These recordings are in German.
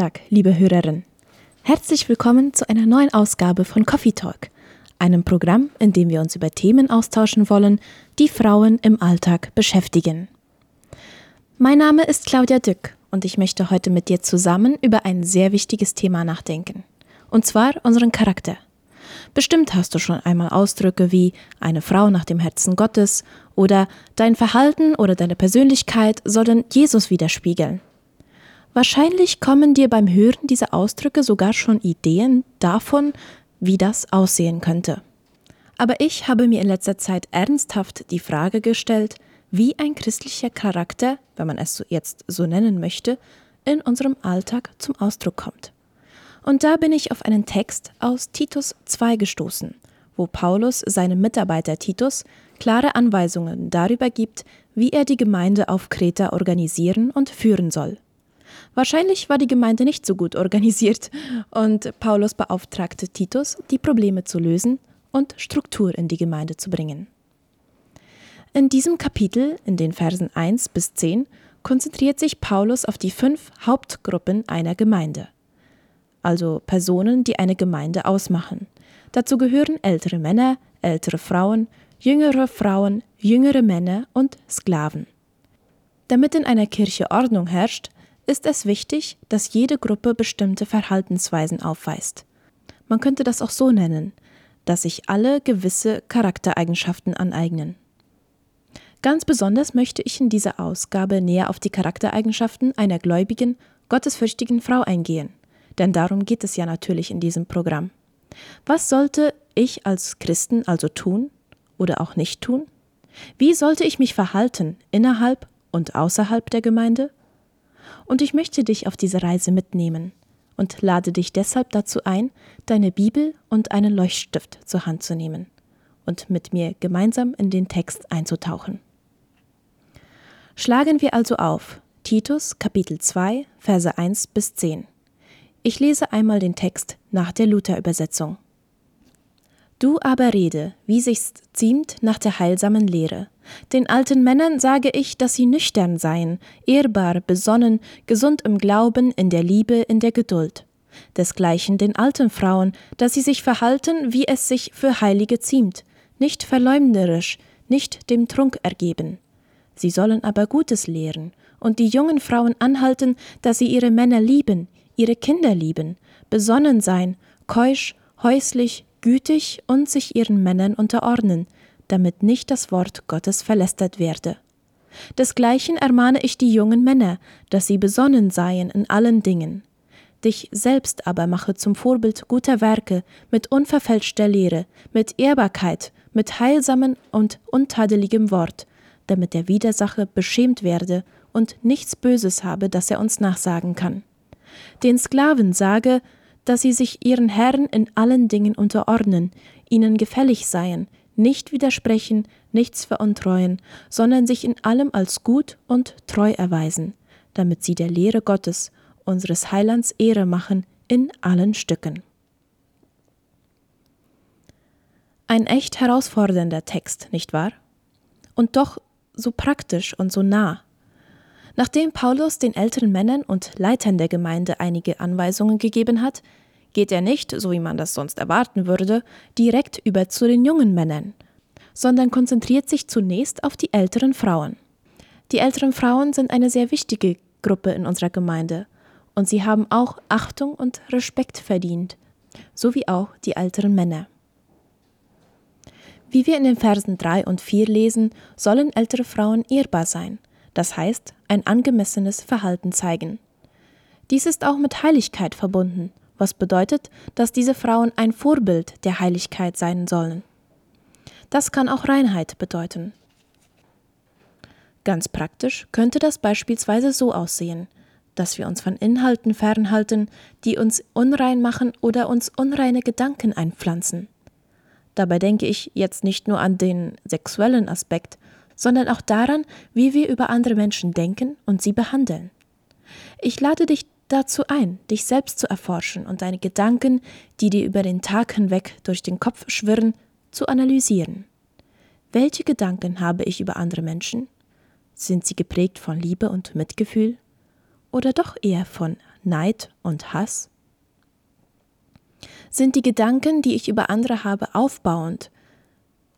Nachmittag, liebe Hörerin. Herzlich willkommen zu einer neuen Ausgabe von Coffee Talk, einem Programm, in dem wir uns über Themen austauschen wollen, die Frauen im Alltag beschäftigen. Mein Name ist Claudia Dück und ich möchte heute mit dir zusammen über ein sehr wichtiges Thema nachdenken, und zwar unseren Charakter. Bestimmt hast du schon einmal Ausdrücke wie eine Frau nach dem Herzen Gottes oder dein Verhalten oder deine Persönlichkeit sollen Jesus widerspiegeln. Wahrscheinlich kommen dir beim Hören dieser Ausdrücke sogar schon Ideen davon, wie das aussehen könnte. Aber ich habe mir in letzter Zeit ernsthaft die Frage gestellt, wie ein christlicher Charakter, wenn man es jetzt so nennen möchte, in unserem Alltag zum Ausdruck kommt. Und da bin ich auf einen Text aus Titus 2 gestoßen, wo Paulus seinem Mitarbeiter Titus klare Anweisungen darüber gibt, wie er die Gemeinde auf Kreta organisieren und führen soll. Wahrscheinlich war die Gemeinde nicht so gut organisiert und Paulus beauftragte Titus, die Probleme zu lösen und Struktur in die Gemeinde zu bringen. In diesem Kapitel, in den Versen 1 bis 10, konzentriert sich Paulus auf die fünf Hauptgruppen einer Gemeinde, also Personen, die eine Gemeinde ausmachen. Dazu gehören ältere Männer, ältere Frauen, jüngere Frauen, jüngere Männer und Sklaven. Damit in einer Kirche Ordnung herrscht, ist es wichtig, dass jede Gruppe bestimmte Verhaltensweisen aufweist. Man könnte das auch so nennen, dass sich alle gewisse Charaktereigenschaften aneignen. Ganz besonders möchte ich in dieser Ausgabe näher auf die Charaktereigenschaften einer gläubigen, gottesfürchtigen Frau eingehen, denn darum geht es ja natürlich in diesem Programm. Was sollte ich als Christen also tun oder auch nicht tun? Wie sollte ich mich verhalten innerhalb und außerhalb der Gemeinde? Und ich möchte dich auf diese Reise mitnehmen und lade dich deshalb dazu ein, deine Bibel und einen Leuchtstift zur Hand zu nehmen und mit mir gemeinsam in den Text einzutauchen. Schlagen wir also auf Titus Kapitel 2 Verse 1 bis 10. Ich lese einmal den Text nach der Luther-Übersetzung. Du aber rede, wie sich's ziemt nach der heilsamen Lehre. Den alten Männern sage ich, dass sie nüchtern seien, ehrbar, besonnen, gesund im Glauben, in der Liebe, in der Geduld. Desgleichen den alten Frauen, dass sie sich verhalten, wie es sich für Heilige ziemt, nicht verleumderisch, nicht dem Trunk ergeben. Sie sollen aber Gutes lehren und die jungen Frauen anhalten, dass sie ihre Männer lieben, ihre Kinder lieben, besonnen sein, keusch, häuslich, gütig und sich ihren Männern unterordnen, damit nicht das Wort Gottes verlästert werde. Desgleichen ermahne ich die jungen Männer, dass sie besonnen seien in allen Dingen. Dich selbst aber mache zum Vorbild guter Werke, mit unverfälschter Lehre, mit Ehrbarkeit, mit heilsamem und untadeligem Wort, damit der Widersacher beschämt werde und nichts Böses habe, das er uns nachsagen kann. Den Sklaven sage, dass sie sich ihren Herren in allen Dingen unterordnen, ihnen gefällig seien, nicht widersprechen, nichts veruntreuen, sondern sich in allem als gut und treu erweisen, damit sie der Lehre Gottes, unseres Heilands Ehre machen in allen Stücken. Ein echt herausfordernder Text, nicht wahr? Und doch so praktisch und so nah. Nachdem Paulus den älteren Männern und Leitern der Gemeinde einige Anweisungen gegeben hat, geht er nicht, so wie man das sonst erwarten würde, direkt über zu den jungen Männern, sondern konzentriert sich zunächst auf die älteren Frauen. Die älteren Frauen sind eine sehr wichtige Gruppe in unserer Gemeinde und sie haben auch Achtung und Respekt verdient, so wie auch die älteren Männer. Wie wir in den Versen 3 und 4 lesen, sollen ältere Frauen ehrbar sein, das heißt ein angemessenes Verhalten zeigen. Dies ist auch mit Heiligkeit verbunden, was bedeutet, dass diese Frauen ein Vorbild der Heiligkeit sein sollen. Das kann auch Reinheit bedeuten. Ganz praktisch könnte das beispielsweise so aussehen, dass wir uns von Inhalten fernhalten, die uns unrein machen oder uns unreine Gedanken einpflanzen. Dabei denke ich jetzt nicht nur an den sexuellen Aspekt, sondern auch daran, wie wir über andere Menschen denken und sie behandeln. Ich lade dich dazu ein, dich selbst zu erforschen und deine Gedanken, die dir über den Tag hinweg durch den Kopf schwirren, zu analysieren. Welche Gedanken habe ich über andere Menschen? Sind sie geprägt von Liebe und Mitgefühl? Oder doch eher von Neid und Hass? Sind die Gedanken, die ich über andere habe, aufbauend?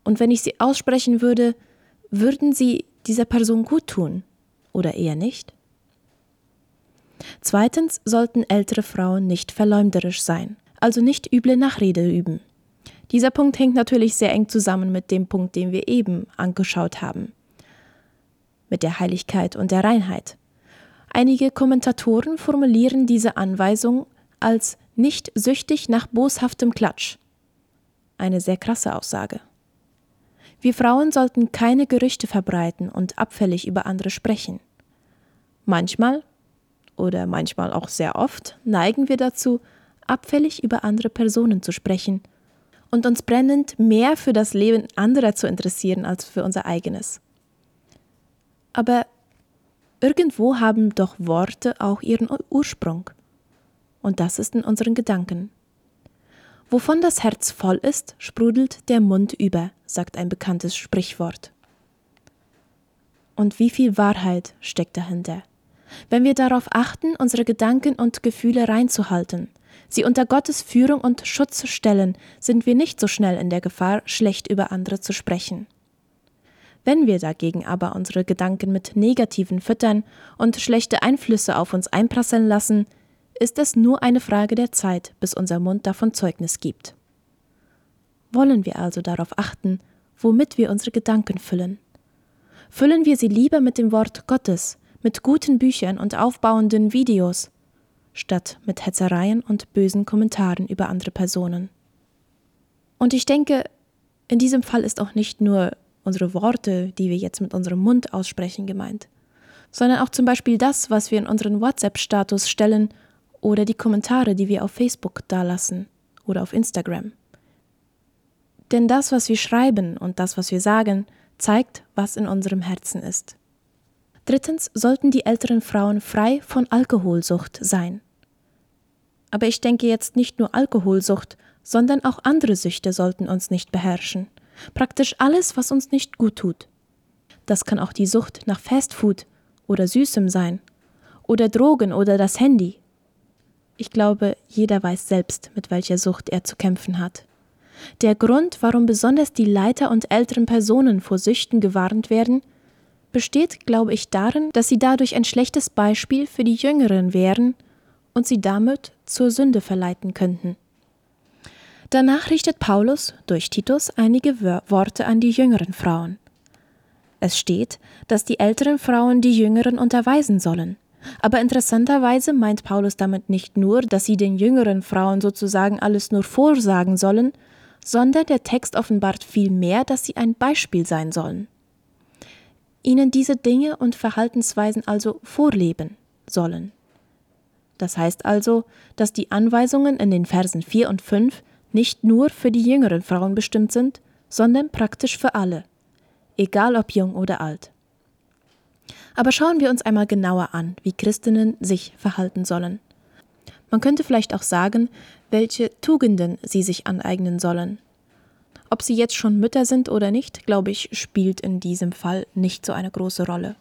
Und wenn ich sie aussprechen würde, würden sie dieser Person gut tun oder eher nicht? Zweitens sollten ältere Frauen nicht verleumderisch sein, also nicht üble Nachrede üben. Dieser Punkt hängt natürlich sehr eng zusammen mit dem Punkt, den wir eben angeschaut haben, mit der Heiligkeit und der Reinheit. Einige Kommentatoren formulieren diese Anweisung als nicht süchtig nach boshaftem Klatsch. Eine sehr krasse Aussage. Wir Frauen sollten keine Gerüchte verbreiten und abfällig über andere sprechen. Manchmal, oder manchmal auch sehr oft, neigen wir dazu, abfällig über andere Personen zu sprechen und uns brennend mehr für das Leben anderer zu interessieren als für unser eigenes. Aber irgendwo haben doch Worte auch ihren Ursprung. Und das ist in unseren Gedanken. Wovon das Herz voll ist, sprudelt der Mund über, sagt ein bekanntes Sprichwort. Und wie viel Wahrheit steckt dahinter? Wenn wir darauf achten, unsere Gedanken und Gefühle reinzuhalten, sie unter Gottes Führung und Schutz stellen, sind wir nicht so schnell in der Gefahr, schlecht über andere zu sprechen. Wenn wir dagegen aber unsere Gedanken mit Negativen füttern und schlechte Einflüsse auf uns einprasseln lassen, ist es nur eine Frage der Zeit, bis unser Mund davon Zeugnis gibt. Wollen wir also darauf achten, womit wir unsere Gedanken füllen? Füllen wir sie lieber mit dem Wort Gottes, mit guten Büchern und aufbauenden Videos, statt mit Hetzereien und bösen Kommentaren über andere Personen. Und ich denke, in diesem Fall ist auch nicht nur unsere Worte, die wir jetzt mit unserem Mund aussprechen, gemeint, sondern auch zum Beispiel das, was wir in unseren WhatsApp-Status stellen oder die Kommentare, die wir auf Facebook dalassen oder auf Instagram. Denn das, was wir schreiben und das, was wir sagen, zeigt, was in unserem Herzen ist. Drittens sollten die älteren Frauen frei von Alkoholsucht sein. Aber ich denke jetzt nicht nur Alkoholsucht, sondern auch andere Süchte sollten uns nicht beherrschen. Praktisch alles, was uns nicht gut tut. Das kann auch die Sucht nach Fastfood oder Süßem sein, oder Drogen oder das Handy ich glaube, jeder weiß selbst, mit welcher Sucht er zu kämpfen hat. Der Grund, warum besonders die Leiter und älteren Personen vor Süchten gewarnt werden, besteht, glaube ich, darin, dass sie dadurch ein schlechtes Beispiel für die Jüngeren wären und sie damit zur Sünde verleiten könnten. Danach richtet Paulus durch Titus einige Worte an die jüngeren Frauen. Es steht, dass die älteren Frauen die Jüngeren unterweisen sollen. Aber interessanterweise meint Paulus damit nicht nur, dass sie den jüngeren Frauen sozusagen alles nur vorsagen sollen, sondern der Text offenbart vielmehr, dass sie ein Beispiel sein sollen. Ihnen diese Dinge und Verhaltensweisen also vorleben sollen. Das heißt also, dass die Anweisungen in den Versen 4 und 5 nicht nur für die jüngeren Frauen bestimmt sind, sondern praktisch für alle, egal ob jung oder alt. Aber schauen wir uns einmal genauer an, wie Christinnen sich verhalten sollen. Man könnte vielleicht auch sagen, welche Tugenden sie sich aneignen sollen. Ob sie jetzt schon Mütter sind oder nicht, glaube ich, spielt in diesem Fall nicht so eine große Rolle.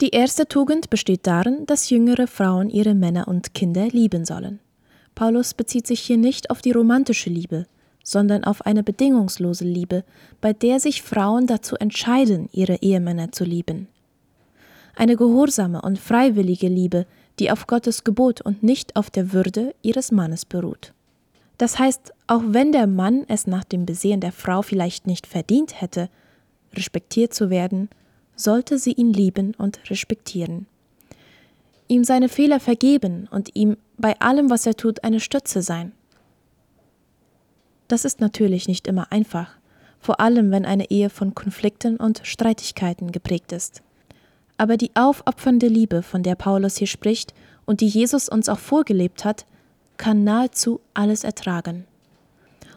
Die erste Tugend besteht darin, dass jüngere Frauen ihre Männer und Kinder lieben sollen. Paulus bezieht sich hier nicht auf die romantische Liebe, sondern auf eine bedingungslose Liebe, bei der sich Frauen dazu entscheiden, ihre Ehemänner zu lieben eine gehorsame und freiwillige Liebe, die auf Gottes Gebot und nicht auf der Würde ihres Mannes beruht. Das heißt, auch wenn der Mann es nach dem Besehen der Frau vielleicht nicht verdient hätte, respektiert zu werden, sollte sie ihn lieben und respektieren. Ihm seine Fehler vergeben und ihm bei allem, was er tut, eine Stütze sein. Das ist natürlich nicht immer einfach, vor allem wenn eine Ehe von Konflikten und Streitigkeiten geprägt ist. Aber die aufopfernde Liebe, von der Paulus hier spricht und die Jesus uns auch vorgelebt hat, kann nahezu alles ertragen.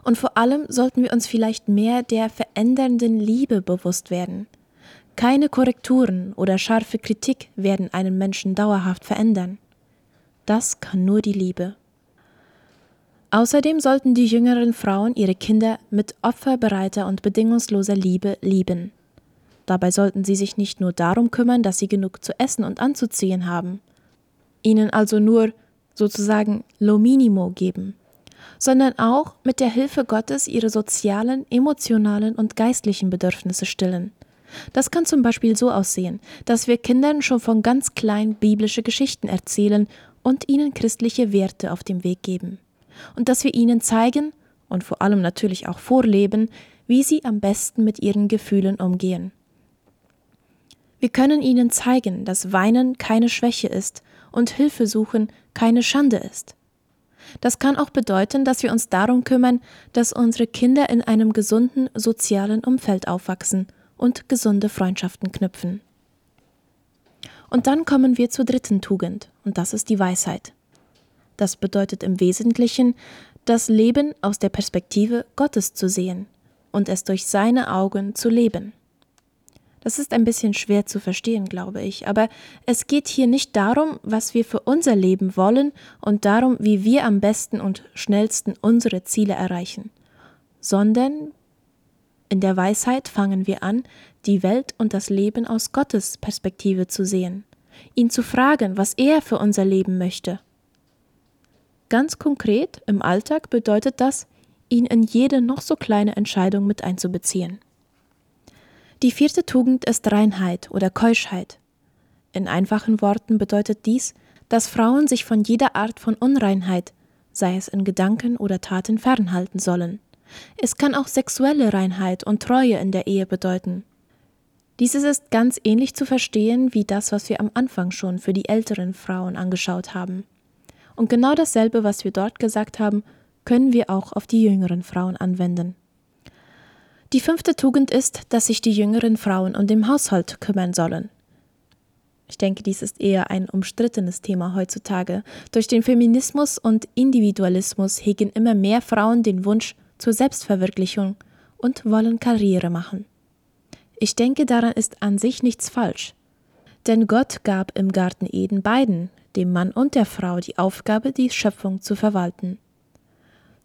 Und vor allem sollten wir uns vielleicht mehr der verändernden Liebe bewusst werden. Keine Korrekturen oder scharfe Kritik werden einen Menschen dauerhaft verändern. Das kann nur die Liebe. Außerdem sollten die jüngeren Frauen ihre Kinder mit opferbereiter und bedingungsloser Liebe lieben. Dabei sollten sie sich nicht nur darum kümmern, dass sie genug zu essen und anzuziehen haben. ihnen also nur sozusagen lo minimo geben, sondern auch mit der Hilfe Gottes ihre sozialen, emotionalen und geistlichen Bedürfnisse stillen. Das kann zum Beispiel so aussehen, dass wir Kindern schon von ganz klein biblische Geschichten erzählen und ihnen christliche Werte auf dem Weg geben. Und dass wir ihnen zeigen und vor allem natürlich auch vorleben, wie sie am besten mit ihren Gefühlen umgehen. Wir können ihnen zeigen, dass Weinen keine Schwäche ist und Hilfe suchen keine Schande ist. Das kann auch bedeuten, dass wir uns darum kümmern, dass unsere Kinder in einem gesunden sozialen Umfeld aufwachsen und gesunde Freundschaften knüpfen. Und dann kommen wir zur dritten Tugend, und das ist die Weisheit. Das bedeutet im Wesentlichen, das Leben aus der Perspektive Gottes zu sehen und es durch seine Augen zu leben. Das ist ein bisschen schwer zu verstehen, glaube ich, aber es geht hier nicht darum, was wir für unser Leben wollen und darum, wie wir am besten und schnellsten unsere Ziele erreichen, sondern in der Weisheit fangen wir an, die Welt und das Leben aus Gottes Perspektive zu sehen, ihn zu fragen, was er für unser Leben möchte. Ganz konkret im Alltag bedeutet das, ihn in jede noch so kleine Entscheidung mit einzubeziehen. Die vierte Tugend ist Reinheit oder Keuschheit. In einfachen Worten bedeutet dies, dass Frauen sich von jeder Art von Unreinheit, sei es in Gedanken oder Taten, fernhalten sollen. Es kann auch sexuelle Reinheit und Treue in der Ehe bedeuten. Dieses ist ganz ähnlich zu verstehen wie das, was wir am Anfang schon für die älteren Frauen angeschaut haben. Und genau dasselbe, was wir dort gesagt haben, können wir auch auf die jüngeren Frauen anwenden. Die fünfte Tugend ist, dass sich die jüngeren Frauen um den Haushalt kümmern sollen. Ich denke, dies ist eher ein umstrittenes Thema heutzutage. Durch den Feminismus und Individualismus hegen immer mehr Frauen den Wunsch zur Selbstverwirklichung und wollen Karriere machen. Ich denke, daran ist an sich nichts falsch. Denn Gott gab im Garten Eden beiden, dem Mann und der Frau, die Aufgabe, die Schöpfung zu verwalten.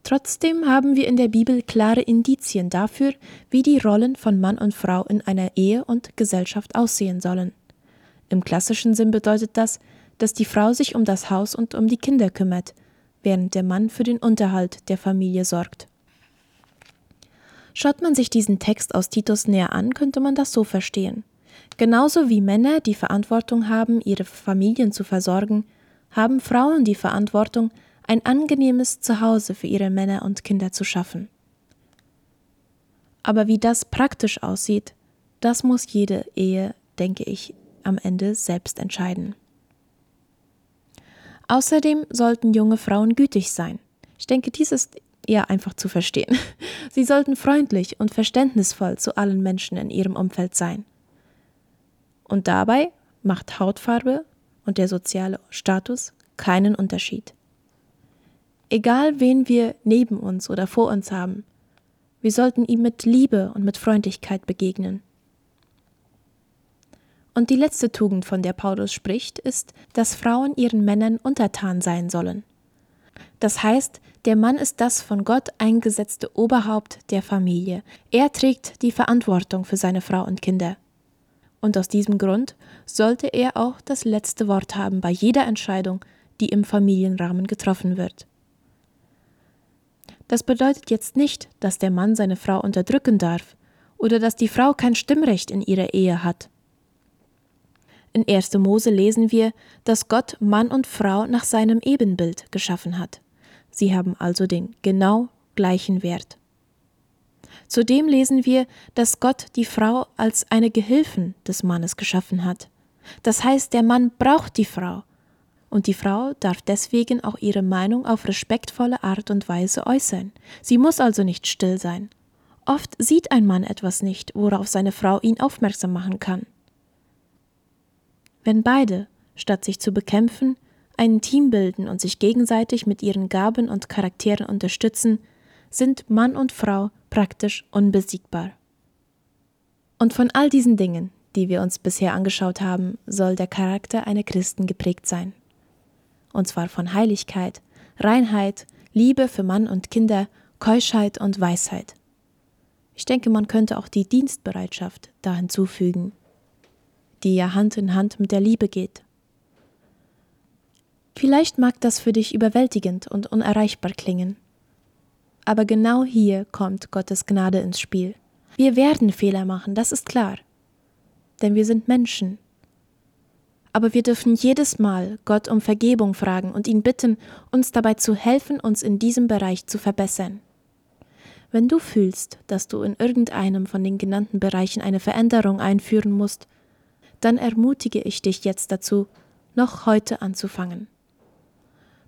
Trotzdem haben wir in der Bibel klare Indizien dafür, wie die Rollen von Mann und Frau in einer Ehe und Gesellschaft aussehen sollen. Im klassischen Sinn bedeutet das, dass die Frau sich um das Haus und um die Kinder kümmert, während der Mann für den Unterhalt der Familie sorgt. Schaut man sich diesen Text aus Titus näher an, könnte man das so verstehen. Genauso wie Männer die Verantwortung haben, ihre Familien zu versorgen, haben Frauen die Verantwortung, ein angenehmes Zuhause für ihre Männer und Kinder zu schaffen. Aber wie das praktisch aussieht, das muss jede Ehe, denke ich, am Ende selbst entscheiden. Außerdem sollten junge Frauen gütig sein. Ich denke, dies ist eher einfach zu verstehen. Sie sollten freundlich und verständnisvoll zu allen Menschen in ihrem Umfeld sein. Und dabei macht Hautfarbe und der soziale Status keinen Unterschied egal wen wir neben uns oder vor uns haben. Wir sollten ihm mit Liebe und mit Freundlichkeit begegnen. Und die letzte Tugend, von der Paulus spricht, ist, dass Frauen ihren Männern untertan sein sollen. Das heißt, der Mann ist das von Gott eingesetzte Oberhaupt der Familie. Er trägt die Verantwortung für seine Frau und Kinder. Und aus diesem Grund sollte er auch das letzte Wort haben bei jeder Entscheidung, die im Familienrahmen getroffen wird. Das bedeutet jetzt nicht, dass der Mann seine Frau unterdrücken darf oder dass die Frau kein Stimmrecht in ihrer Ehe hat. In 1. Mose lesen wir, dass Gott Mann und Frau nach seinem Ebenbild geschaffen hat. Sie haben also den genau gleichen Wert. Zudem lesen wir, dass Gott die Frau als eine Gehilfen des Mannes geschaffen hat. Das heißt, der Mann braucht die Frau, und die Frau darf deswegen auch ihre Meinung auf respektvolle Art und Weise äußern. Sie muss also nicht still sein. Oft sieht ein Mann etwas nicht, worauf seine Frau ihn aufmerksam machen kann. Wenn beide, statt sich zu bekämpfen, ein Team bilden und sich gegenseitig mit ihren Gaben und Charakteren unterstützen, sind Mann und Frau praktisch unbesiegbar. Und von all diesen Dingen, die wir uns bisher angeschaut haben, soll der Charakter einer Christen geprägt sein und zwar von Heiligkeit, Reinheit, Liebe für Mann und Kinder, Keuschheit und Weisheit. Ich denke, man könnte auch die Dienstbereitschaft da hinzufügen, die ja Hand in Hand mit der Liebe geht. Vielleicht mag das für dich überwältigend und unerreichbar klingen. Aber genau hier kommt Gottes Gnade ins Spiel. Wir werden Fehler machen, das ist klar. Denn wir sind Menschen. Aber wir dürfen jedes Mal Gott um Vergebung fragen und ihn bitten, uns dabei zu helfen, uns in diesem Bereich zu verbessern. Wenn du fühlst, dass du in irgendeinem von den genannten Bereichen eine Veränderung einführen musst, dann ermutige ich dich jetzt dazu, noch heute anzufangen.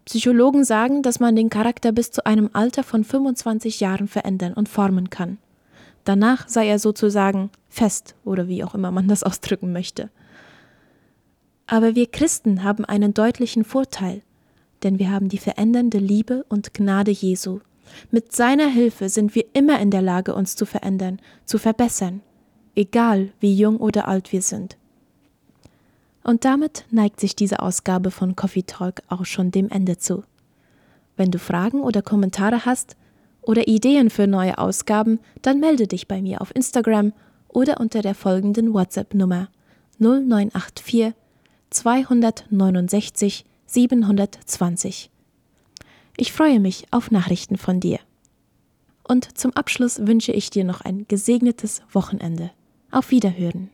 Psychologen sagen, dass man den Charakter bis zu einem Alter von 25 Jahren verändern und formen kann. Danach sei er sozusagen fest oder wie auch immer man das ausdrücken möchte. Aber wir Christen haben einen deutlichen Vorteil, denn wir haben die verändernde Liebe und Gnade Jesu. Mit seiner Hilfe sind wir immer in der Lage, uns zu verändern, zu verbessern, egal wie jung oder alt wir sind. Und damit neigt sich diese Ausgabe von Coffee Talk auch schon dem Ende zu. Wenn du Fragen oder Kommentare hast oder Ideen für neue Ausgaben, dann melde dich bei mir auf Instagram oder unter der folgenden WhatsApp-Nummer 0984 269 720. Ich freue mich auf Nachrichten von dir. Und zum Abschluss wünsche ich dir noch ein gesegnetes Wochenende. Auf Wiederhören.